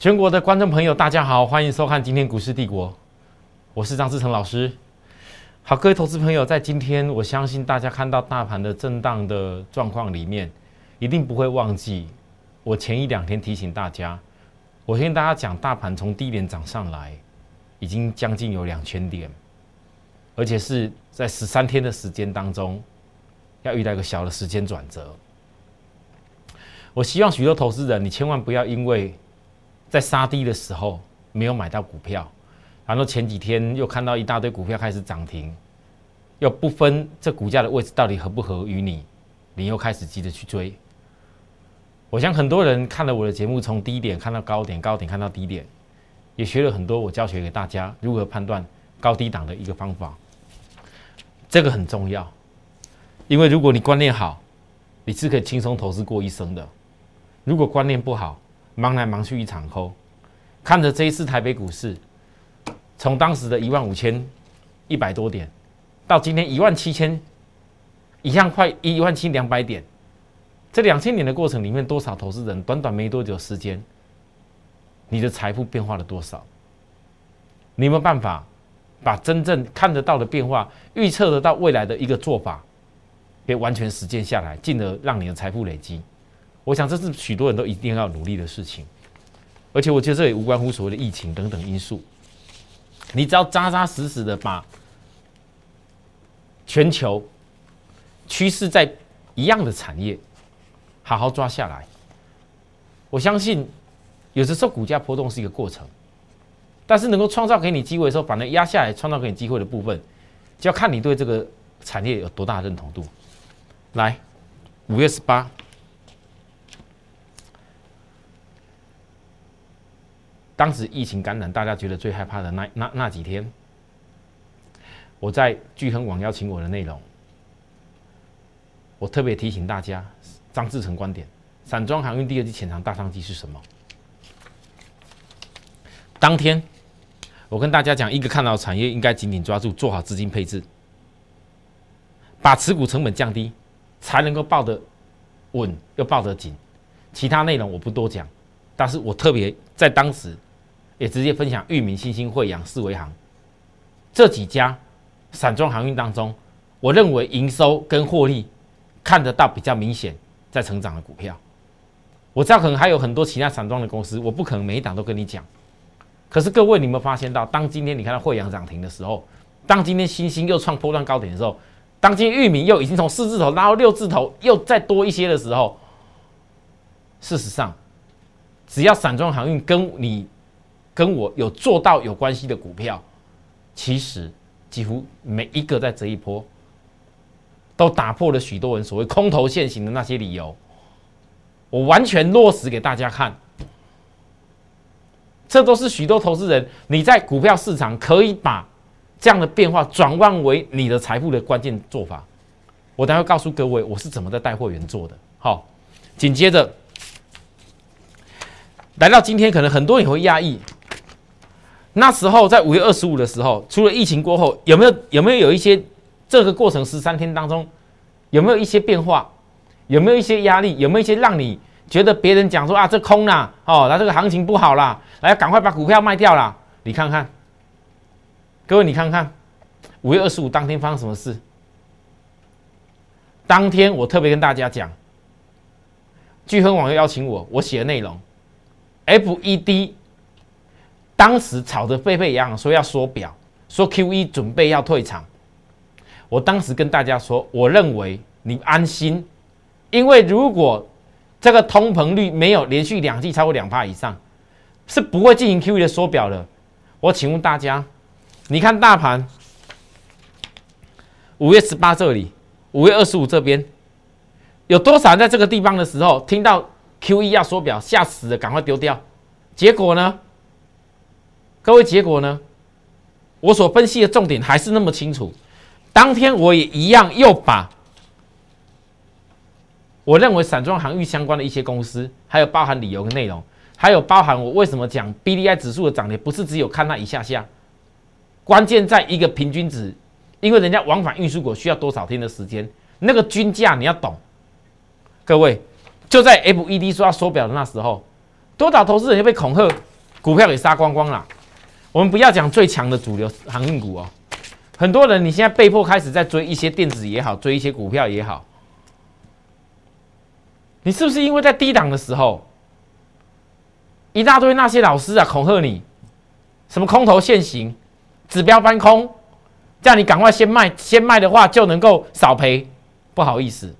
全国的观众朋友，大家好，欢迎收看今天股市帝国，我是张志成老师。好，各位投资朋友，在今天，我相信大家看到大盘的震荡的状况里面，一定不会忘记我前一两天提醒大家，我先跟大家讲，大盘从低点涨上来，已经将近有两千点，而且是在十三天的时间当中，要遇到一个小的时间转折。我希望许多投资人，你千万不要因为在杀低的时候没有买到股票，然后前几天又看到一大堆股票开始涨停，又不分这股价的位置到底合不合于你，你又开始急着去追。我想很多人看了我的节目，从低点看到高点，高点看到低点，也学了很多我教学给大家如何判断高低档的一个方法。这个很重要，因为如果你观念好，你是可以轻松投资过一生的；如果观念不好，忙来忙去一场空，看着这一次台北股市，从当时的一万五千一百多点，到今天一万七千，一样快一万七两百点，这两千年的过程里面，多少投资人短短没多久时间，你的财富变化了多少？你有没有办法把真正看得到的变化、预测得到未来的一个做法，给完全实践下来，进而让你的财富累积？我想这是许多人都一定要努力的事情，而且我觉得这也无关乎所谓的疫情等等因素。你只要扎扎实实的把全球趋势在一样的产业好好抓下来，我相信有的时候股价波动是一个过程，但是能够创造给你机会的时候，反而压下来创造给你机会的部分，就要看你对这个产业有多大认同度。来，五月十八。当时疫情感染，大家觉得最害怕的那那那几天，我在聚亨网邀请我的内容，我特别提醒大家，张志成观点，散装航运第二季潜藏大商机是什么？当天，我跟大家讲，一个看到产业应该紧紧抓住，做好资金配置，把持股成本降低，才能够抱得稳又抱得紧。其他内容我不多讲，但是我特别在当时。也直接分享裕民、新兴、惠阳、四维行这几家散装航运当中，我认为营收跟获利看得到比较明显在成长的股票。我知道可能还有很多其他散装的公司，我不可能每一档都跟你讲。可是各位，你有没有发现到，当今天你看到惠阳涨停的时候，当今天新兴又创波段高点的时候，当今天裕民又已经从四字头拉到六字头，又再多一些的时候，事实上，只要散装航运跟你。跟我有做到有关系的股票，其实几乎每一个在这一波都打破了许多人所谓空头现行的那些理由，我完全落实给大家看。这都是许多投资人你在股票市场可以把这样的变化转换为你的财富的关键做法。我待会告诉各位我是怎么在带货员做的。好，紧接着来到今天，可能很多人会压抑。那时候在五月二十五的时候，除了疫情过后，有没有有没有有一些这个过程十三天当中，有没有一些变化？有没有一些压力？有没有一些让你觉得别人讲说啊这空啦，哦，那这个行情不好啦，来赶快把股票卖掉啦？你看看，各位你看看，五月二十五当天发生什么事？当天我特别跟大家讲，聚亨网又邀请我，我写的内容，FED。当时吵得沸沸扬扬，说要缩表，说 Q E 准备要退场。我当时跟大家说，我认为你安心，因为如果这个通膨率没有连续两季超过两帕以上，是不会进行 Q E 的缩表的。我请问大家，你看大盘五月十八这里，五月二十五这边，有多少人在这个地方的时候听到 Q E 要缩表，吓死了，赶快丢掉。结果呢？各位，结果呢？我所分析的重点还是那么清楚。当天我也一样，又把我认为散装航运相关的一些公司，还有包含理由的内容，还有包含我为什么讲 B D I 指数的涨跌，不是只有看那一下下，关键在一个平均值，因为人家往返运输股需要多少天的时间，那个均价你要懂。各位，就在 F E D 说要缩表的那时候，多少投资人就被恐吓。股票给杀光光了。我们不要讲最强的主流航运股哦，很多人你现在被迫开始在追一些电子也好，追一些股票也好，你是不是因为在低档的时候，一大堆那些老师啊恐吓你，什么空头现行，指标翻空，叫你赶快先卖，先卖的话就能够少赔。不好意思，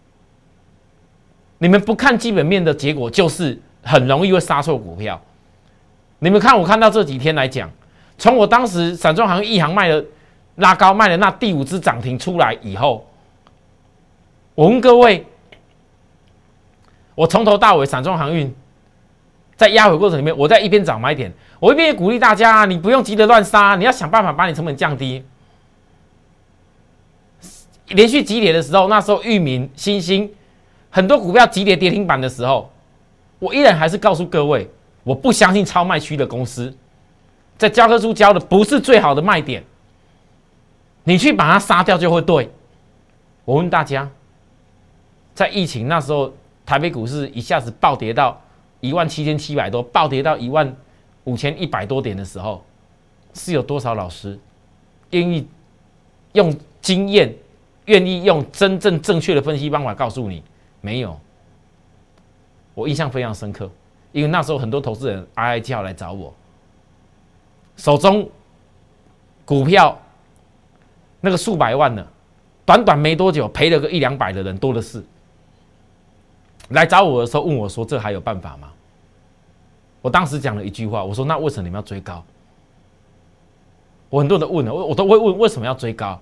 你们不看基本面的结果，就是很容易会杀错股票。你们看，我看到这几天来讲。从我当时散装行业一行卖的拉高卖的那第五只涨停出来以后，我问各位，我从头到尾散装航运在压回过程里面，我在一边找买点，我一边也鼓励大家，你不用急着乱杀，你要想办法把你成本降低。连续急跌的时候，那时候域名、新兴很多股票急跌跌停板的时候，我依然还是告诉各位，我不相信超卖区的公司。在教科书教的不是最好的卖点，你去把它杀掉就会对。我问大家，在疫情那时候，台北股市一下子暴跌到一万七千七百多，暴跌到一万五千一百多点的时候，是有多少老师愿意用经验、愿意用真正正确的分析方法告诉你？没有。我印象非常深刻，因为那时候很多投资人哀哀叫来找我。手中股票那个数百万的，短短没多久赔了个一两百的人多的是。来找我的时候问我说：“这还有办法吗？”我当时讲了一句话，我说：“那为什么你们要追高？”我很多人问了，我我都会问为什么要追高。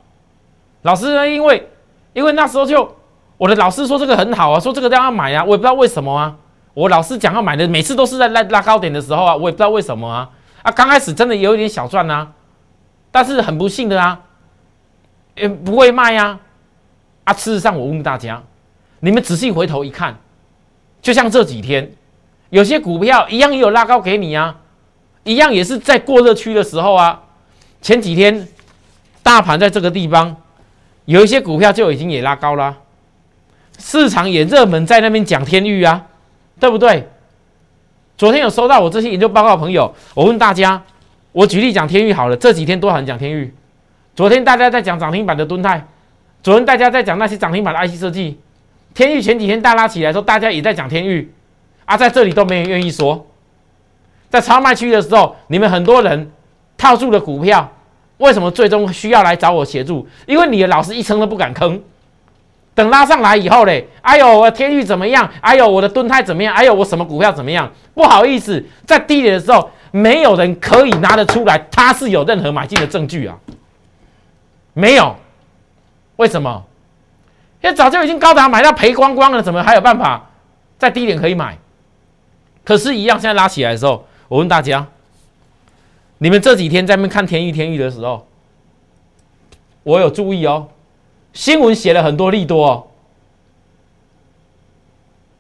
老师呢？因为因为那时候就我的老师说这个很好啊，说这个都要买啊，我也不知道为什么啊。我老师讲要买的，每次都是在拉拉高点的时候啊，我也不知道为什么啊。啊，刚开始真的有一点小赚呐，但是很不幸的啊，也不会卖呀。啊，事实上我问大家，你们仔细回头一看，就像这几天有些股票一样也有拉高给你啊，一样也是在过热区的时候啊。前几天大盘在这个地方，有一些股票就已经也拉高了，市场也热门在那边讲天域啊，对不对？昨天有收到我这些研究报告的朋友，我问大家，我举例讲天域好了，这几天多少人讲天域？昨天大家在讲涨停板的敦泰，昨天大家在讲那些涨停板的 IC 设计，天域前几天大拉起来的时候，大家也在讲天域，啊，在这里都没人愿意说，在超卖区的时候，你们很多人套住了股票，为什么最终需要来找我协助？因为你的老师一撑都不敢坑。等拉上来以后嘞，哎呦，我的天域怎么样？哎呦，我的盾泰怎么样？哎呦，我什么股票怎么样？不好意思，在低点的时候，没有人可以拿得出来，他是有任何买进的证据啊，没有。为什么？因为早就已经高达买到赔光光了，怎么还有办法在低点可以买？可是，一样，现在拉起来的时候，我问大家，你们这几天在那看天域天域的时候，我有注意哦。新闻写了很多利多，哦，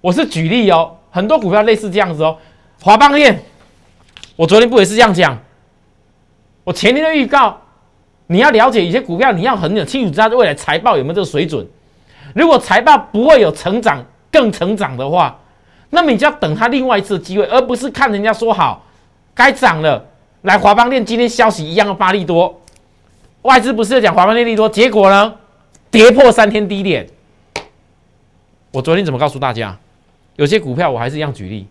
我是举例哦，很多股票类似这样子哦。华邦链，我昨天不也是这样讲？我前天的预告，你要了解一些股票，你要很有清楚知道未来财报有没有这个水准。如果财报不会有成长、更成长的话，那么你就要等它另外一次机会，而不是看人家说好该涨了。来华邦链今天消息一样的发利多，外资不是讲华邦链利多，结果呢？跌破三天低点，我昨天怎么告诉大家？有些股票我还是一样举例，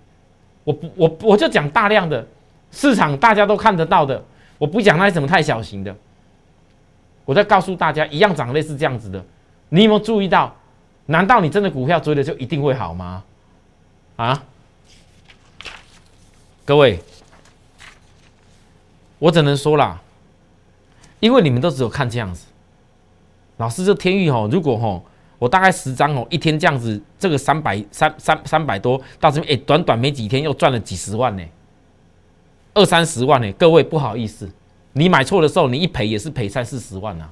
我不我我就讲大量的市场大家都看得到的，我不讲那些什么太小型的。我在告诉大家，一样涨类似这样子的，你有没有注意到？难道你真的股票追的就一定会好吗？啊？各位，我只能说啦，因为你们都只有看这样子。老师，这天域哦，如果哦我大概十张哦，一天这样子，这个三百三三三百多到这边，哎，短短没几天又赚了几十万呢，二三十万呢。各位不好意思，你买错的时候，你一赔也是赔三四十万啊。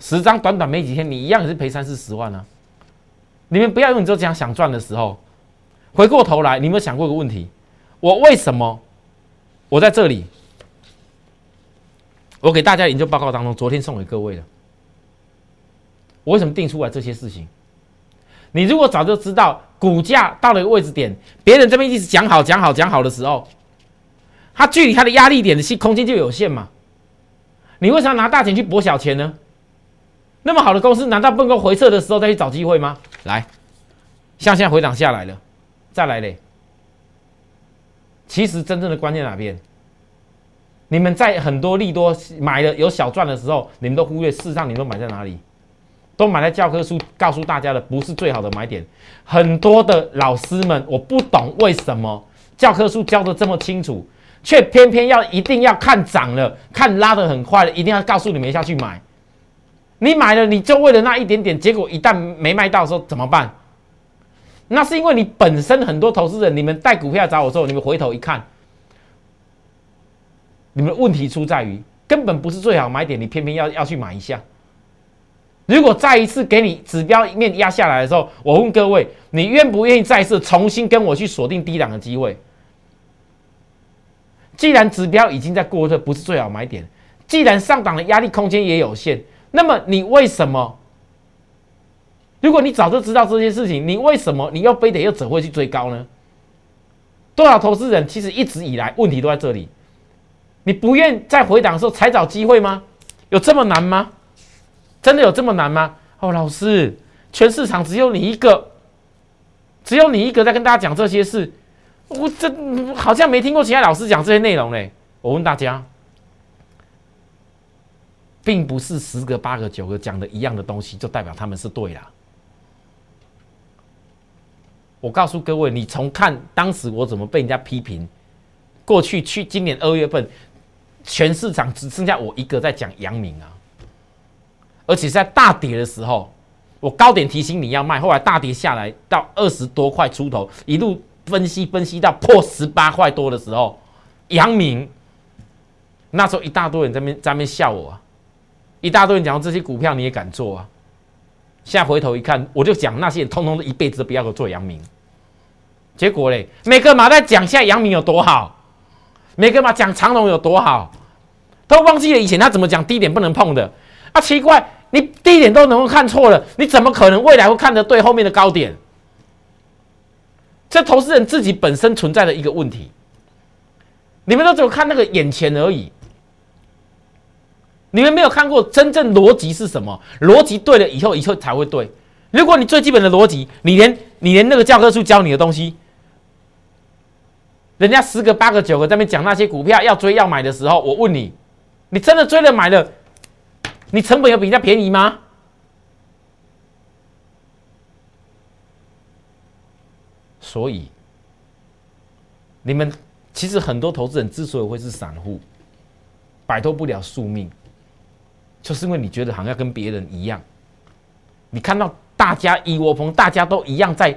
十张短短没几天，你一样也是赔三四十万啊。你们不要用你这样想赚的时候，回过头来，你有没有想过一个问题？我为什么我在这里？我给大家研究报告当中，昨天送给各位的，我为什么定出来这些事情？你如果早就知道股价到了一个位置点，别人这边一直讲好讲好讲好的时候，它距离它的压力点的空空间就有限嘛。你为啥拿大钱去博小钱呢？那么好的公司，难道不能够回撤的时候再去找机会吗？来，像现在回档下来了，再来嘞。其实真正的关键哪边？你们在很多利多买的有小赚的时候，你们都忽略，事实上你们都买在哪里？都买在教科书告诉大家的不是最好的买点。很多的老师们，我不懂为什么教科书教的这么清楚，却偏偏要一定要看涨了，看拉的很快了，一定要告诉你们下去买。你买了，你就为了那一点点，结果一旦没卖到的时候怎么办？那是因为你本身很多投资人，你们带股票找我之后，你们回头一看，你们的问题出在于根本不是最好买点，你偏偏要要去买一下。如果再一次给你指标面压下来的时候，我问各位，你愿不愿意再次重新跟我去锁定低档的机会？既然指标已经在过热，不是最好买点；既然上档的压力空间也有限。那么你为什么？如果你早就知道这些事情，你为什么你又非得又怎会去追高呢？多少投资人其实一直以来问题都在这里，你不愿再回档的时候才找机会吗？有这么难吗？真的有这么难吗？哦，老师，全市场只有你一个，只有你一个在跟大家讲这些事，我这好像没听过其他老师讲这些内容嘞。我问大家。并不是十个八个九个讲的一样的东西，就代表他们是对啦。我告诉各位，你从看当时我怎么被人家批评，过去去今年二月份，全市场只剩下我一个在讲阳明啊，而且在大跌的时候，我高点提醒你要卖，后来大跌下来到二十多块出头，一路分析分析到破十八块多的时候，阳明那时候一大堆人在边在边笑我啊。一大堆人讲这些股票你也敢做啊？现在回头一看，我就讲那些人通通都一辈子都不要做阳明。结果嘞，每个马在讲下阳明有多好，每个嘛讲长隆有多好，都忘记了以前他怎么讲低点不能碰的啊！奇怪，你低点都能够看错了，你怎么可能未来会看得对后面的高点？这投资人自己本身存在的一个问题，你们都只有看那个眼前而已。你们没有看过真正逻辑是什么？逻辑对了以后，以后才会对。如果你最基本的逻辑，你连你连那个教科书教你的东西，人家十个八个九个在那边讲那些股票要追要买的时候，我问你，你真的追了买了，你成本有比人家便宜吗？所以，你们其实很多投资人之所以会是散户，摆脱不了宿命。就是因为你觉得好像跟别人一样，你看到大家一窝蜂，大家都一样在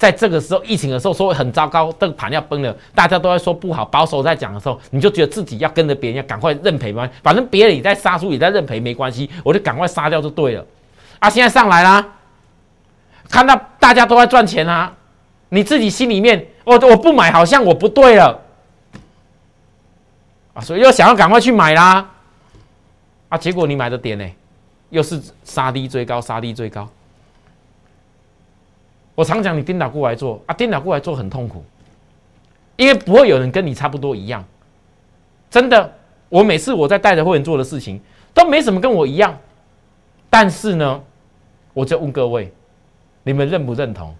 在这个时候疫情的时候说很糟糕，这个盘要崩了，大家都在说不好，保守在讲的时候，你就觉得自己要跟着别人，要赶快认赔吗？反正别人也在杀出，也在认赔，没关系，我就赶快杀掉就对了。啊，现在上来啦，看到大家都在赚钱啊，你自己心里面，我我不买好像我不对了啊，所以又想要赶快去买啦。啊！结果你买的点呢，又是杀低追高，杀低追高。我常讲，你颠倒过来做啊，颠倒过来做很痛苦，因为不会有人跟你差不多一样。真的，我每次我在带着会员做的事情，都没什么跟我一样。但是呢，我就问各位，你们认不认同？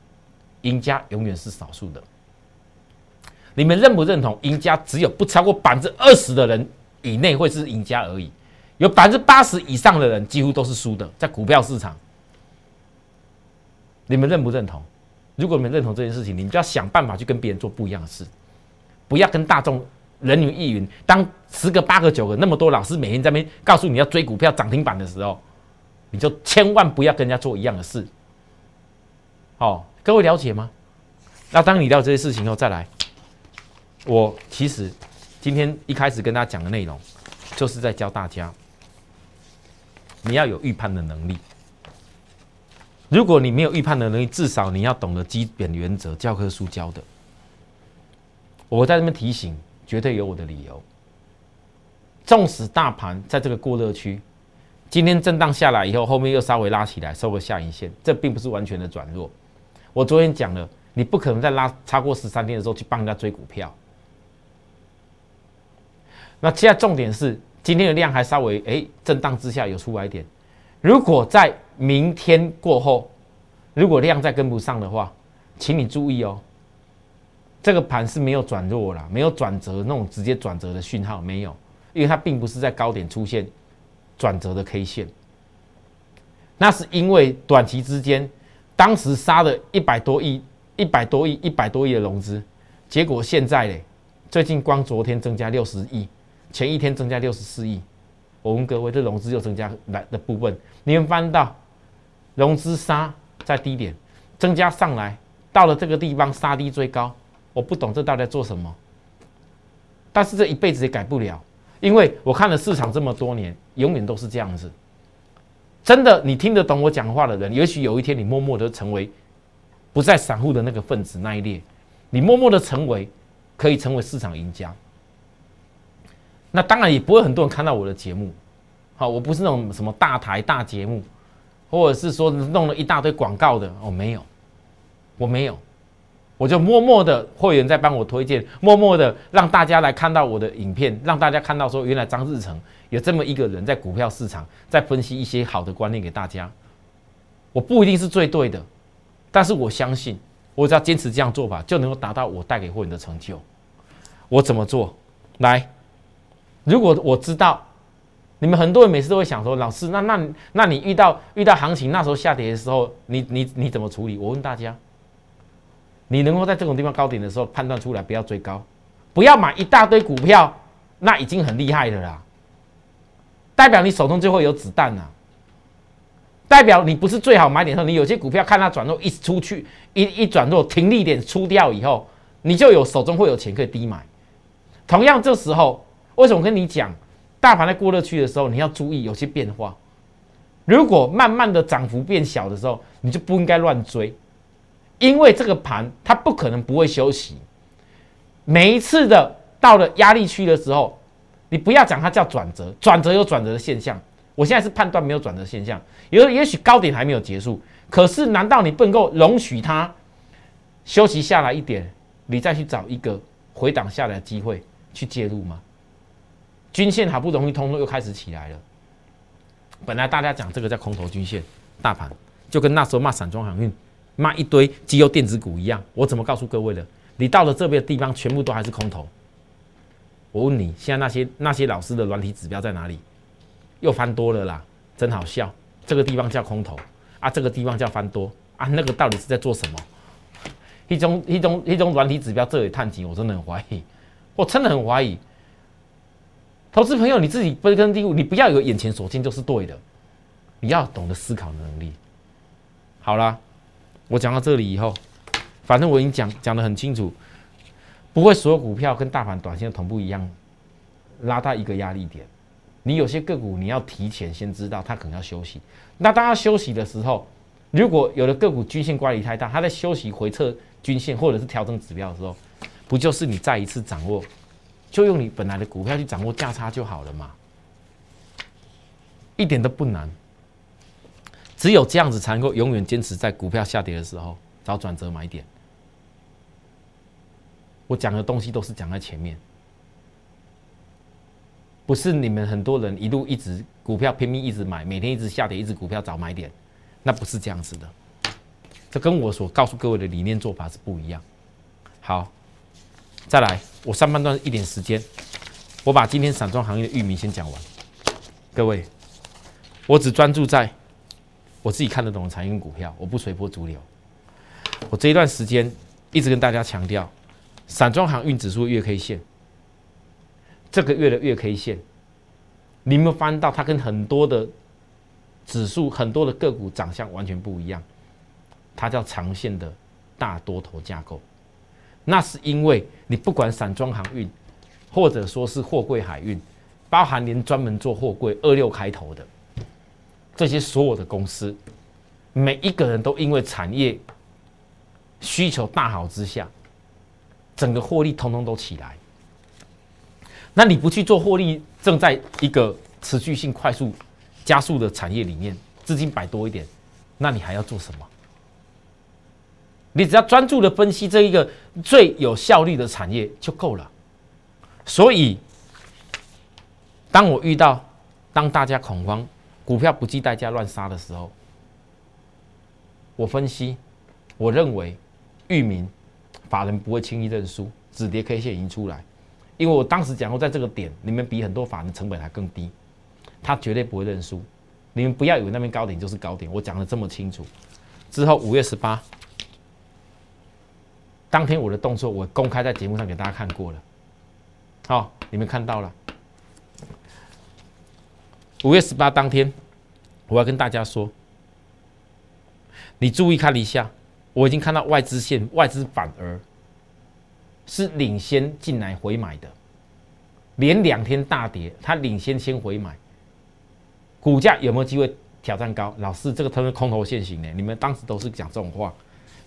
赢家永远是少数的。你们认不认同？赢家只有不超过百分之二十的人以内会是赢家而已。有百分之八十以上的人几乎都是输的，在股票市场，你们认不认同？如果你们认同这件事情，你们就要想办法去跟别人做不一样的事，不要跟大众人云亦云。当十个、八个、九个那么多老师每天在那边告诉你要追股票涨停板的时候，你就千万不要跟人家做一样的事。好，各位了解吗？那当你了解这些事情后，再来，我其实今天一开始跟大家讲的内容，就是在教大家。你要有预判的能力。如果你没有预判的能力，至少你要懂得基本原则，教科书教的。我在这边提醒，绝对有我的理由。纵使大盘在这个过热区，今天震荡下来以后，后面又稍微拉起来，收个下影线，这并不是完全的转弱。我昨天讲了，你不可能在拉超过十三天的时候去帮人家追股票。那现在重点是今天的量还稍微哎震荡之下有出来点，如果在明天过后，如果量再跟不上的话，请你注意哦，这个盘是没有转弱啦，没有转折那种直接转折的讯号没有，因为它并不是在高点出现转折的 K 线，那是因为短期之间当时杀了一百多亿、一百多亿、一百多亿的融资，结果现在嘞，最近光昨天增加六十亿。前一天增加六十四亿，我问各位，这融资又增加来的部分，你们翻到融资杀在低点增加上来，到了这个地方杀低追高，我不懂这到底在做什么。但是这一辈子也改不了，因为我看了市场这么多年，永远都是这样子。真的，你听得懂我讲话的人，也许有一天你默默的成为不在散户的那个分子那一列，你默默的成为可以成为市场赢家。那当然也不会很多人看到我的节目，好，我不是那种什么大台大节目，或者是说弄了一大堆广告的哦，没有，我没有，我就默默的会员在帮我推荐，默默的让大家来看到我的影片，让大家看到说原来张志成有这么一个人在股票市场在分析一些好的观念给大家。我不一定是最对的，但是我相信，我只要坚持这样做法，就能够达到我带给会员的成就。我怎么做？来。如果我知道，你们很多人每次都会想说，老师，那那那你遇到遇到行情那时候下跌的时候，你你你怎么处理？我问大家，你能够在这种地方高点的时候判断出来，不要追高，不要买一大堆股票，那已经很厉害的啦，代表你手中就会有子弹呐，代表你不是最好买点的时候，你有些股票看它转弱一出去，一一转弱停利点出掉以后，你就有手中会有钱可以低买，同样这时候。为什么跟你讲，大盘在过热区的时候，你要注意有些变化。如果慢慢的涨幅变小的时候，你就不应该乱追，因为这个盘它不可能不会休息。每一次的到了压力区的时候，你不要讲它叫转折，转折有转折的现象。我现在是判断没有转折现象，有也许高点还没有结束，可是难道你不能够容许它休息下来一点，你再去找一个回档下来的机会去介入吗？均线好不容易通又开始起来了。本来大家讲这个叫空头均线，大盘就跟那时候骂散装航运、骂一堆机油电子股一样。我怎么告诉各位的？你到了这边的地方，全部都还是空头。我问你，现在那些那些老师的软体指标在哪里？又翻多了啦，真好笑。这个地方叫空头啊，这个地方叫翻多啊，那个到底是在做什么？一种一种一种软体指标这里探底，我真的很怀疑，我真的很怀疑。投资朋友，你自己分根蒂固，你不要有眼前所见就是对的，你要懂得思考的能力。好了，我讲到这里以后，反正我已经讲讲的很清楚，不会所有股票跟大盘短线同步一样，拉到一个压力点。你有些个股你要提前先知道它可能要休息，那当它休息的时候，如果有的个股均线乖离太大，它在休息回撤均线或者是调整指标的时候，不就是你再一次掌握？就用你本来的股票去掌握价差就好了嘛，一点都不难。只有这样子才能够永远坚持在股票下跌的时候找转折买点。我讲的东西都是讲在前面，不是你们很多人一路一直股票拼命一直买，每天一直下跌，一直股票找买点，那不是这样子的。这跟我所告诉各位的理念做法是不一样。好。再来，我上半段一点时间，我把今天散装行业的域名先讲完。各位，我只专注在我自己看得懂的产业股票，我不随波逐流。我这一段时间一直跟大家强调，散装航运指数月 K 线，这个月的月 K 线，你有没有翻到它跟很多的指数、很多的个股长相完全不一样？它叫长线的大多头架构。那是因为你不管散装航运，或者说是货柜海运，包含连专门做货柜二六开头的这些所有的公司，每一个人都因为产业需求大好之下，整个获利通通都起来。那你不去做获利，正在一个持续性快速加速的产业里面，资金摆多一点，那你还要做什么？你只要专注的分析这一个最有效率的产业就够了。所以，当我遇到当大家恐慌，股票不计代价乱杀的时候，我分析，我认为域名法人不会轻易认输，止跌 K 线已经出来，因为我当时讲过，在这个点，你们比很多法人成本还更低，他绝对不会认输。你们不要以为那边高点就是高点，我讲的这么清楚。之后五月十八当天，我的动作我公开在节目上给大家看过了，好，你们看到了。五月十八当天，我要跟大家说，你注意看一下，我已经看到外资线，外资反而是领先进来回买的，连两天大跌，它领先先回买，股价有没有机会挑战高？老师，这个它是空头现行的，你们当时都是讲这种话，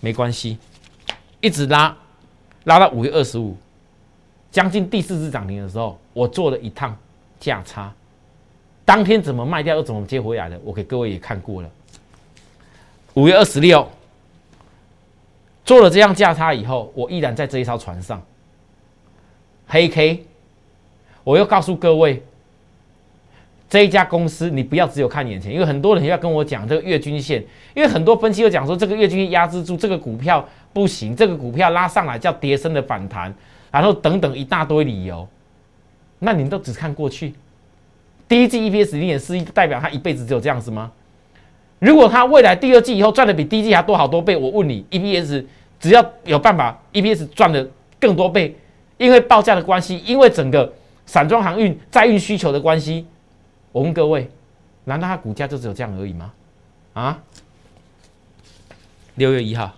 没关系，一直拉，拉到五月二十五，将近第四次涨停的时候，我做了一趟价差。当天怎么卖掉又怎么接回来的？我给各位也看过了。五月二十六做了这样价差以后，我依然在这一艘船上。黑 K，我又告诉各位，这一家公司你不要只有看眼前，因为很多人要跟我讲这个月均线，因为很多分析又讲说这个月均线压制住这个股票不行，这个股票拉上来叫跌升的反弹，然后等等一大堆理由，那你都只看过去。第一季 EPS 零点四一，代表他一辈子只有这样子吗？如果他未来第二季以后赚的比第一季还多好多倍，我问你，EPS 只要有办法，EPS 赚的更多倍，因为报价的关系，因为整个散装航运载运需求的关系，我问各位，难道它股价就只有这样而已吗？啊？六月一号，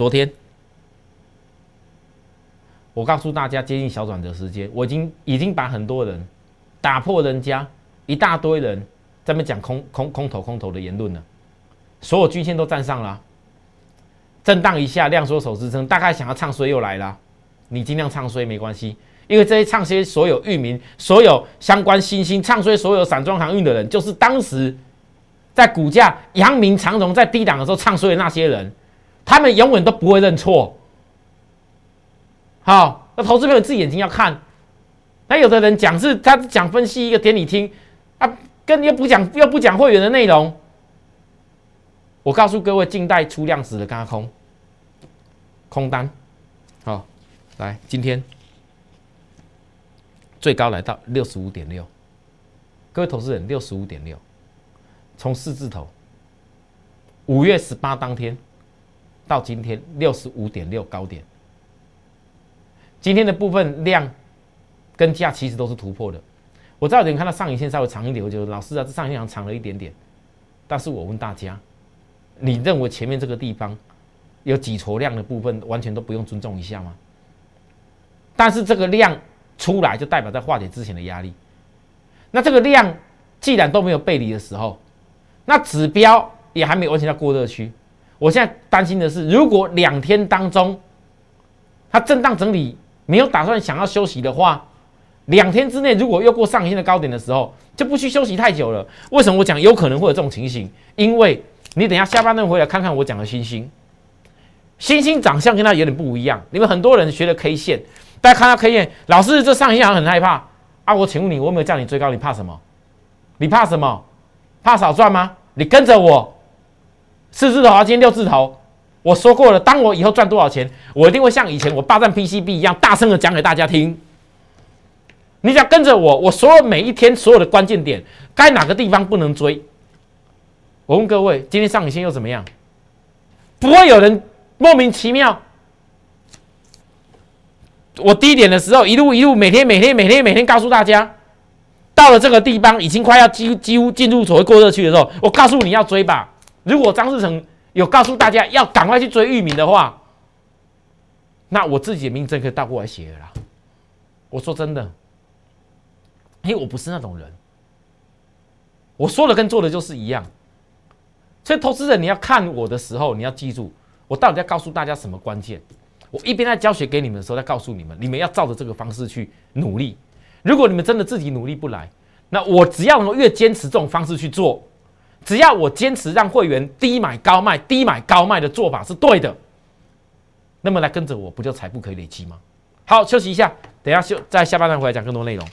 昨天，我告诉大家接近小转折时间，我已经已经把很多人。打破人家一大堆人在那讲空空空头空头的言论了，所有均线都站上了，震荡一下量缩手支撑，大概想要唱衰又来了，你尽量唱衰没关系，因为这些唱衰所有域名、所有相关新兴唱衰所有散装航运的人，就是当时在股价阳明长荣在低档的时候唱衰的那些人，他们永远都不会认错。好，那投资朋友自己眼睛要看。那有的人讲是，他讲分析一个给你听，啊，跟又不讲又不讲会员的内容。我告诉各位，近代出量时的高空。空单，好，来今天。最高来到六十五点六，各位投资人六十五点六，从四字头。五月十八当天。到今天六十五点六高点，今天的部分量。跟价其实都是突破的，我知道有人看到上影线稍微长一点，我就老师啊，这上影线长了一点点。但是我问大家，你认为前面这个地方有几撮量的部分，完全都不用尊重一下吗？但是这个量出来，就代表在化解之前的压力。那这个量既然都没有背离的时候，那指标也还没有完全到过热区。我现在担心的是，如果两天当中它震荡整理，没有打算想要休息的话，两天之内，如果又过上天的高点的时候，就不需休息太久了。为什么我讲有可能会有这种情形？因为你等下下半段回来看看我讲的星星，星星长相跟它有点不一样。你们很多人学的 K 线，大家看到 K 线，老师这上影线很害怕啊！我请问你，我有没有叫你追高？你怕什么？你怕什么？怕少赚吗？你跟着我，四字头啊，今天六字头，我说过了，当我以后赚多少钱，我一定会像以前我霸占 PCB 一样，大声的讲给大家听。你只要跟着我，我所有每一天所有的关键点，该哪个地方不能追？我问各位，今天上影线又怎么样？不会有人莫名其妙。我低点的时候，一路一路，每天每天每天每天告诉大家，到了这个地方已经快要几几乎进入所谓过热区的时候，我告诉你要追吧。如果张志成有告诉大家要赶快去追玉米的话，那我自己的名字可以倒过来写了啦。我说真的。因为我不是那种人，我说的跟做的就是一样，所以投资人你要看我的时候，你要记住我到底在告诉大家什么关键。我一边在教学给你们的时候，在告诉你们，你们要照着这个方式去努力。如果你们真的自己努力不来，那我只要能越坚持这种方式去做，只要我坚持让会员低买高卖，低买高卖的做法是对的，那么来跟着我不就财富可以累积吗？好，休息一下，等一下休在下半段回来讲更多内容。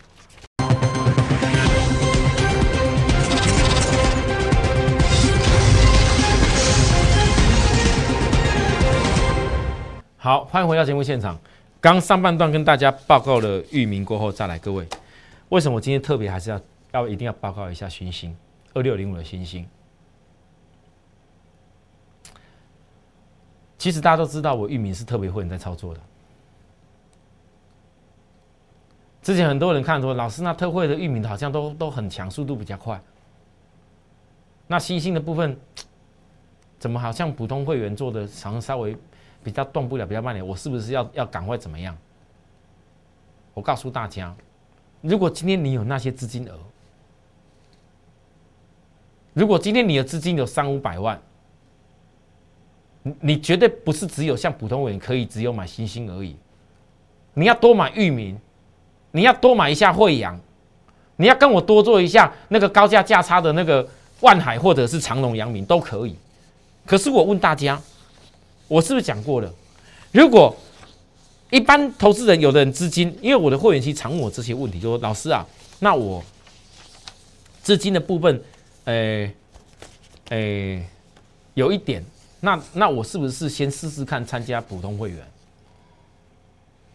好，欢迎回到节目现场。刚上半段跟大家报告了域名过后再来，各位，为什么我今天特别还是要要一定要报告一下寻星？二六零五的星星？其实大家都知道，我域名是特别会员在操作的。之前很多人看说，老师那特惠的域名好像都都很强，速度比较快。那星星的部分，怎么好像普通会员做的，好像稍微比较动不了，比较慢点？我是不是要要赶快怎么样？我告诉大家，如果今天你有那些资金额，如果今天你的资金有三五百万。你绝对不是只有像普通人可以只有买星星而已，你要多买域名，你要多买一下惠阳，你要跟我多做一下那个高价价差的那个万海或者是长隆、阳明都可以。可是我问大家，我是不是讲过了？如果一般投资人有的人资金，因为我的会员期常问我这些问题，就说老师啊，那我资金的部分，诶诶，有一点。那那我是不是先试试看参加普通会员？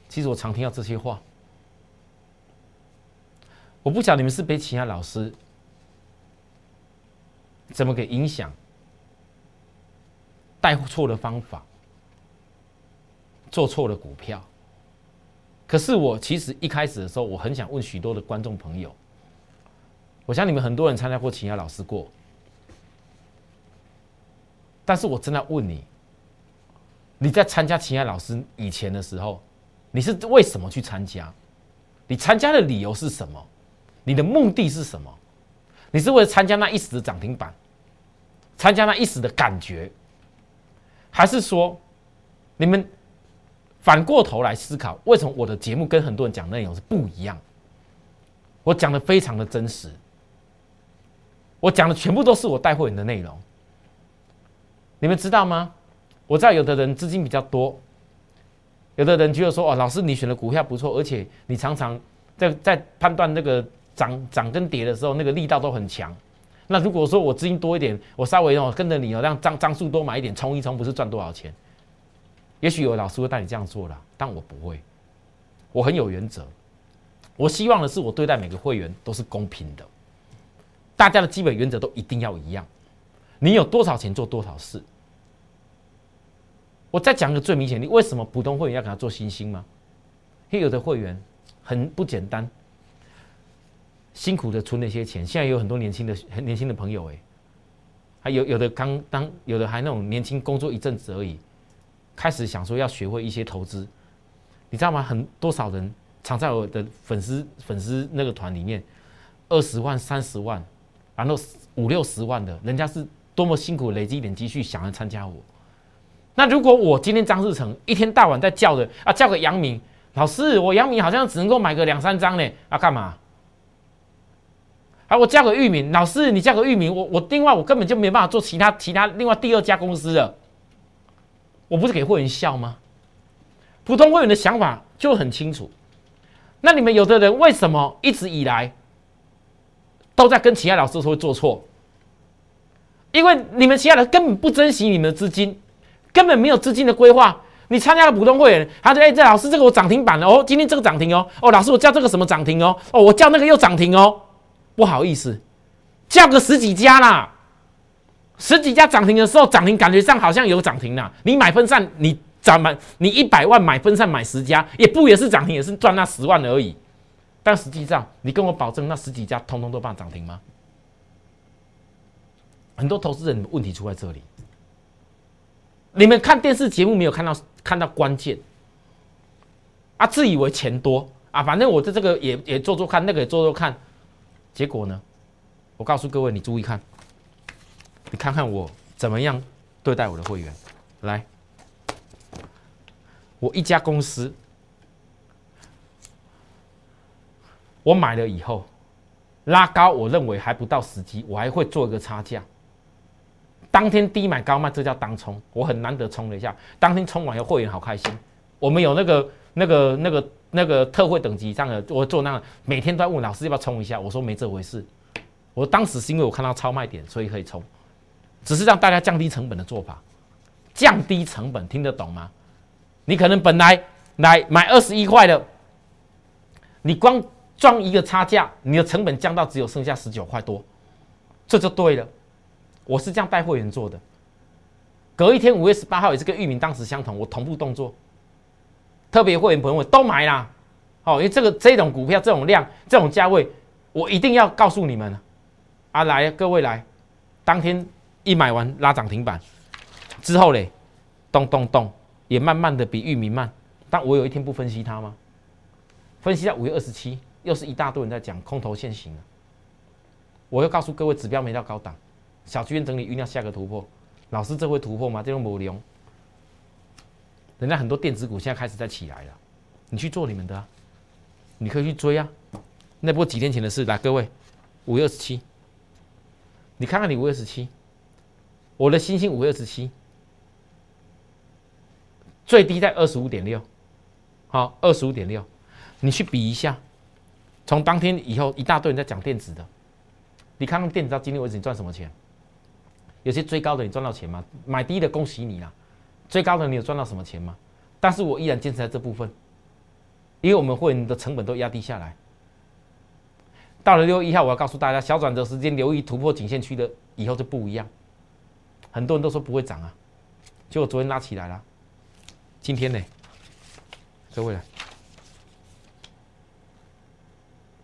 其实我常听到这些话，我不晓得你们是被其他老师怎么给影响，带错了方法，做错了股票。可是我其实一开始的时候，我很想问许多的观众朋友，我想你们很多人参加过其他老师过。但是我真的问你，你在参加其他老师以前的时候，你是为什么去参加？你参加的理由是什么？你的目的是什么？你是为了参加那一时的涨停板，参加那一时的感觉，还是说你们反过头来思考，为什么我的节目跟很多人讲内容是不一样？我讲的非常的真实，我讲的全部都是我带会员的内容。你们知道吗？我知道有的人资金比较多，有的人觉得说：“哦，老师你选的股票不错，而且你常常在在判断那个涨涨跟跌的时候，那个力道都很强。”那如果说我资金多一点，我稍微哦跟着你哦，让张张数多买一点，冲一冲，不是赚多少钱？也许有老师会带你这样做了，但我不会。我很有原则，我希望的是我对待每个会员都是公平的，大家的基本原则都一定要一样。你有多少钱做多少事？我再讲个最明显，你为什么普通会员要给他做星星吗？因为有的会员很不简单，辛苦的存那些钱，现在有很多年轻的很年轻的朋友，哎，还有有的刚当有的还那种年轻工作一阵子而已，开始想说要学会一些投资，你知道吗？很多少人藏在我的粉丝粉丝那个团里面，二十万、三十万，然后五六十万的，人家是多么辛苦累积一点积蓄，想要参加我。那如果我今天张志成一天到晚在叫的啊，叫个杨明老师，我杨明好像只能够买个两三张呢，啊干嘛？啊，我叫个玉明老师，你叫个玉明，我我另外我根本就没办法做其他其他另外第二家公司的，我不是给会员笑吗？普通会员的想法就很清楚。那你们有的人为什么一直以来都在跟其他老师说做错？因为你们其他人根本不珍惜你们的资金。根本没有资金的规划，你参加了普通会员，他说：“哎，这老师，这个我涨停板了哦，今天这个涨停哦，哦，老师我叫这个什么涨停哦，哦，我叫那个又涨停哦，不好意思，叫个十几家啦，十几家涨停的时候，涨停感觉上好像有涨停啦。你买分散，你涨满，你一百万买分散买十家，也不也是涨停，也是赚那十万而已。但实际上，你跟我保证那十几家通通都办涨停吗？很多投资人问题出在这里。”你们看电视节目没有看到看到关键啊？自以为钱多啊，反正我在这个也也做做看，那个也做做看，结果呢？我告诉各位，你注意看，你看看我怎么样对待我的会员。来，我一家公司，我买了以后拉高，我认为还不到时机，我还会做一个差价。当天低买高卖，这叫当冲。我很难得冲了一下，当天冲完后，会员好开心。我们有那个、那个、那个、那个特惠等级这样的，我做那个，每天都在问老师要不要冲一下。我说没这回事。我当时是因为我看到超卖点，所以可以冲，只是让大家降低成本的做法。降低成本听得懂吗？你可能本来来买二十一块的，你光赚一个差价，你的成本降到只有剩下十九块多，这就对了。我是这样带会员做的。隔一天五月十八号也是跟域名当时相同，我同步动作，特别会员朋友们都买啦。好，因为这个这种股票这种量这种价位，我一定要告诉你们啊，来各位来，当天一买完拉涨停板之后嘞，咚咚咚也慢慢的比域名慢，但我有一天不分析它吗？分析到五月二十七，又是一大堆人在讲空头现行了。我要告诉各位，指标没到高档，小区间整理酝酿下个突破。老师，这会突破吗？这种模量，人家很多电子股现在开始在起来了，你去做你们的，你可以去追啊。那不过几天前的事，来各位，五月二十七，你看看你五月二十七，我的星星五月二十七，最低在二十五点六，好，二十五点六，你去比一下，从当天以后一大堆人在讲电子的，你看看电子到今天为止你赚什么钱？有些追高的你赚到钱吗？买低的恭喜你啦，追高的你有赚到什么钱吗？但是我依然坚持在这部分，因为我们会员的成本都压低下来。到了六月一号，我要告诉大家，小转折时间留意突破颈线区的以后就不一样。很多人都说不会涨啊，结果昨天拉起来了，今天呢？各位，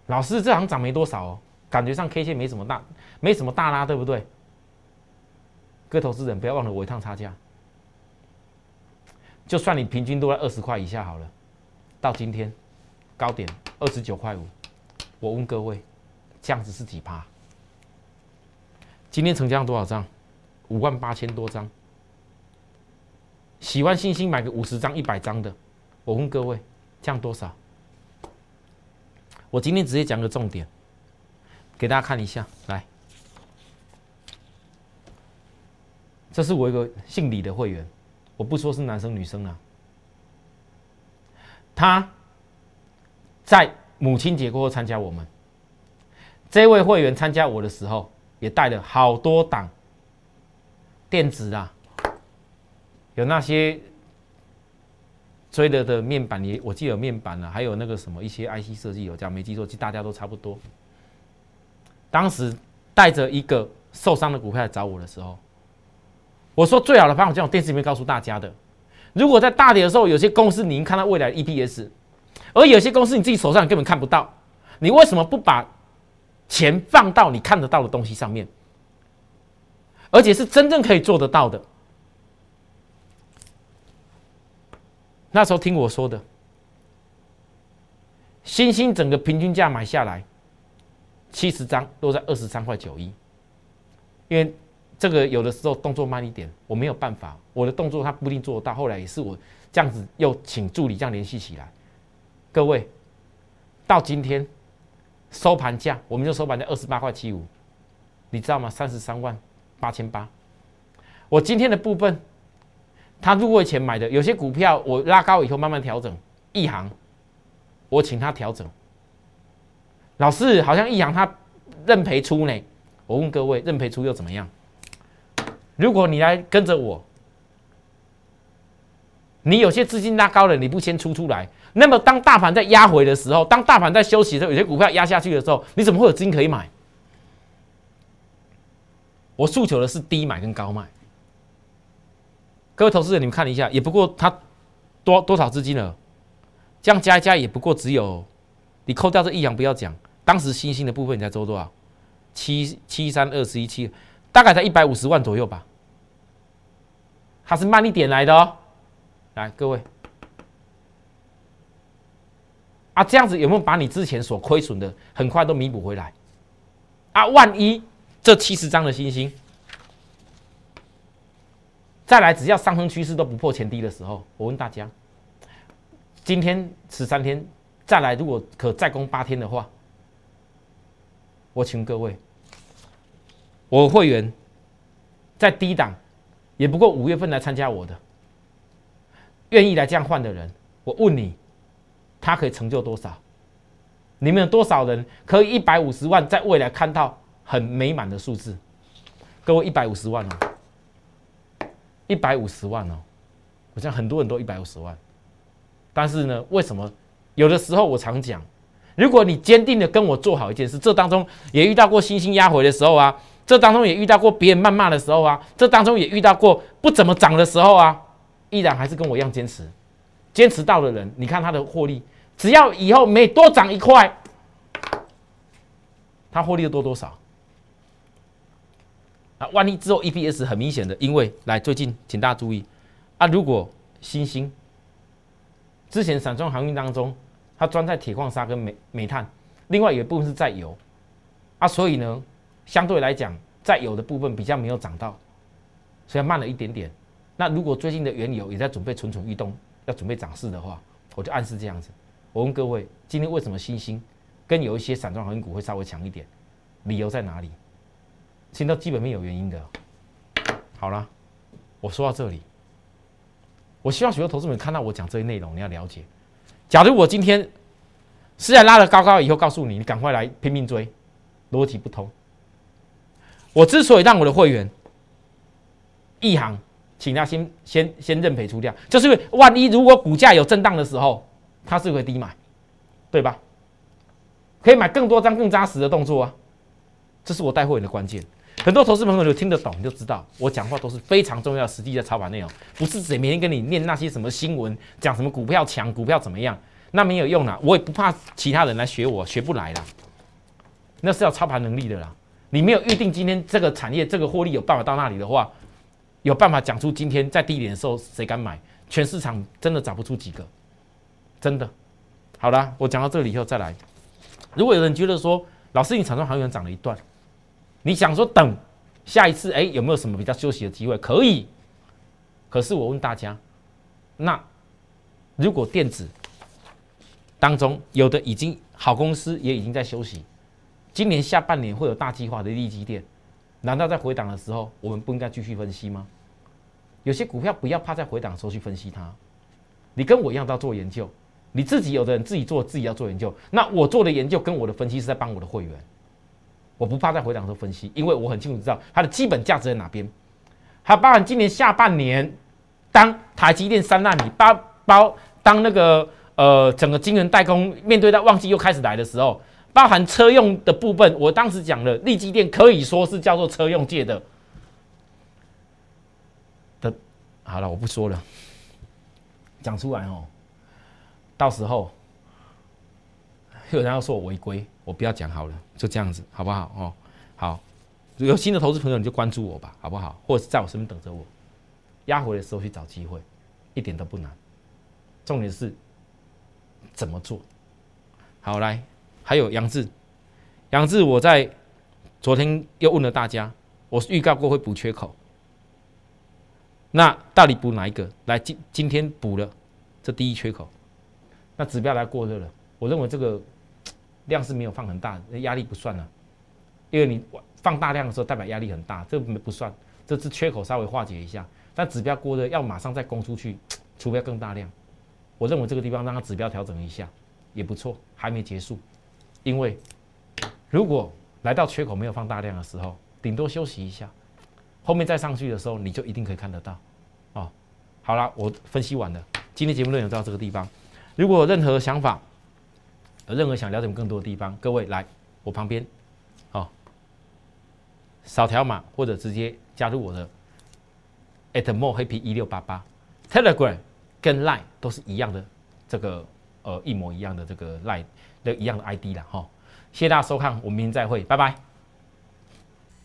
老师这行涨没多少哦，感觉上 K 线没什么大，没什么大拉，对不对？各位投资人，不要忘了我一趟差价。就算你平均都在二十块以下好了，到今天高点二十九块五，我问各位，这样子是几趴？今天成交量多少张？五万八千多张。喜欢信心买个五十张、一百张的，我问各位，降多少？我今天直接讲个重点，给大家看一下，来。这是我一个姓李的会员，我不说是男生女生啊。他在母亲节过后参加我们，这位会员参加我的时候，也带了好多档电子啊，有那些追的的面板也，我记得有面板啊，还有那个什么一些 IC 设计有样没记错，其实大家都差不多。当时带着一个受伤的股票来找我的时候。我说最好的方法，就像电视里面告诉大家的：如果在大跌的时候，有些公司你已经看到未来的 EPS，而有些公司你自己手上根本看不到，你为什么不把钱放到你看得到的东西上面？而且是真正可以做得到的。那时候听我说的，星星整个平均价买下来七十张都在二十三块九一，因为。这个有的时候动作慢一点，我没有办法，我的动作他不一定做得到。后来也是我这样子又请助理这样联系起来。各位，到今天收盘价，我们就收盘在二十八块七五，你知道吗？三十三万八千八。我今天的部分，他入会前买的有些股票，我拉高以后慢慢调整。一行，我请他调整。老师好像一行他认赔出呢。我问各位，认赔出又怎么样？如果你来跟着我，你有些资金拉高了，你不先出出来，那么当大盘在压回的时候，当大盘在休息的时候，有些股票压下去的时候，你怎么会有资金可以买？我诉求的是低买跟高卖。各位投资人，你们看一下，也不过它多多少资金了，这样加一加也不过只有，你扣掉这一阳不要讲，当时新兴的部分你才做多少？七七三二十一七。大概在一百五十万左右吧，它是慢一点来的哦。来，各位，啊，这样子有没有把你之前所亏损的很快都弥补回来？啊，万一这七十张的星星再来，只要上升趋势都不破前低的时候，我问大家，今天十三天再来，如果可再攻八天的话，我请各位。我会员在低档，也不过五月份来参加我的，愿意来这样换的人，我问你，他可以成就多少？你们有多少人可以一百五十万在未来看到很美满的数字？各位一百五十万，一百五十万哦，好像很多人都一百五十万，但是呢，为什么？有的时候我常讲，如果你坚定的跟我做好一件事，这当中也遇到过星星压回的时候啊，这当中也遇到过别人谩骂的时候啊，这当中也遇到过不怎么涨的时候啊，依然还是跟我一样坚持，坚持到的人，你看他的获利，只要以后每多涨一块，他获利的多多少？啊，万一之后 EPS 很明显的，因为来最近，请大家注意啊，如果新兴之前散装航运当中，它装在铁矿砂跟煤煤炭，另外有一部分是在油啊，所以呢，相对来讲，在油的部分比较没有涨到，所以慢了一点点。那如果最近的原油也在准备蠢蠢欲动，要准备涨势的话，我就暗示这样子。我问各位，今天为什么新兴跟有一些散装航运股会稍微强一点？理由在哪里？听到基本面有原因的，好了，我说到这里，我希望许多投资者看到我讲这些内容，你要了解。假如我今天虽然拉了高高以后，告诉你，你赶快来拼命追，逻辑不通。我之所以让我的会员一行，请他先先先认赔出掉，就是因为万一如果股价有震荡的时候，他是会低买，对吧？可以买更多张更扎实的动作啊，这是我带会员的关键。很多投资朋友就听得懂，你就知道我讲话都是非常重要、实际的操盘内容，不是只每天跟你念那些什么新闻，讲什么股票强、股票怎么样，那没有用啦。我也不怕其他人来学我，学不来啦。那是要操盘能力的啦。你没有预定今天这个产业这个获利有办法到那里的话，有办法讲出今天在低点的时候谁敢买？全市场真的找不出几个，真的。好了，我讲到这里以后再来。如果有人觉得说，老师你场中航员涨了一段。你想说等下一次，哎，有没有什么比较休息的机会？可以。可是我问大家，那如果电子当中有的已经好公司也已经在休息，今年下半年会有大计划的利基店，难道在回档的时候我们不应该继续分析吗？有些股票不要怕在回档的时候去分析它。你跟我一样都要做研究，你自己有的人自己做自己要做研究，那我做的研究跟我的分析是在帮我的会员。我不怕在回档时候分析，因为我很清楚知道它的基本价值在哪边。还包含今年下半年，当台积电三纳米包包当那个呃整个晶圆代工面对到旺季又开始来的时候，包含车用的部分，我当时讲了，立基电可以说是叫做车用界的的。好了，我不说了，讲出来哦，到时候有人要说我违规。我不要讲好了，就这样子，好不好？哦，好，有新的投资朋友你就关注我吧，好不好？或者是在我身边等着我，压回的时候去找机会，一点都不难。重点是怎么做？好，来，还有杨志，杨志，我在昨天又问了大家，我预告过会补缺口，那到底补哪一个？来，今今天补了这第一缺口，那指标来过热了，我认为这个。量是没有放很大，那压力不算了，因为你放大量的时候代表压力很大，这不算，这是缺口稍微化解一下。但指标过热要马上再攻出去，除非更大量。我认为这个地方让它指标调整一下也不错，还没结束。因为如果来到缺口没有放大量的时候，顶多休息一下，后面再上去的时候你就一定可以看得到。哦，好了，我分析完了，今天节目内容到这个地方，如果有任何想法。有任何想了解更多的地方，各位来我旁边，哦，扫条码或者直接加入我的 at more happy 一六八八 Telegram 跟 Line 都是一样的，这个呃一模一样的这个 Line 的一样的 ID 啦哈。谢谢大家收看，我们明天再会，拜拜。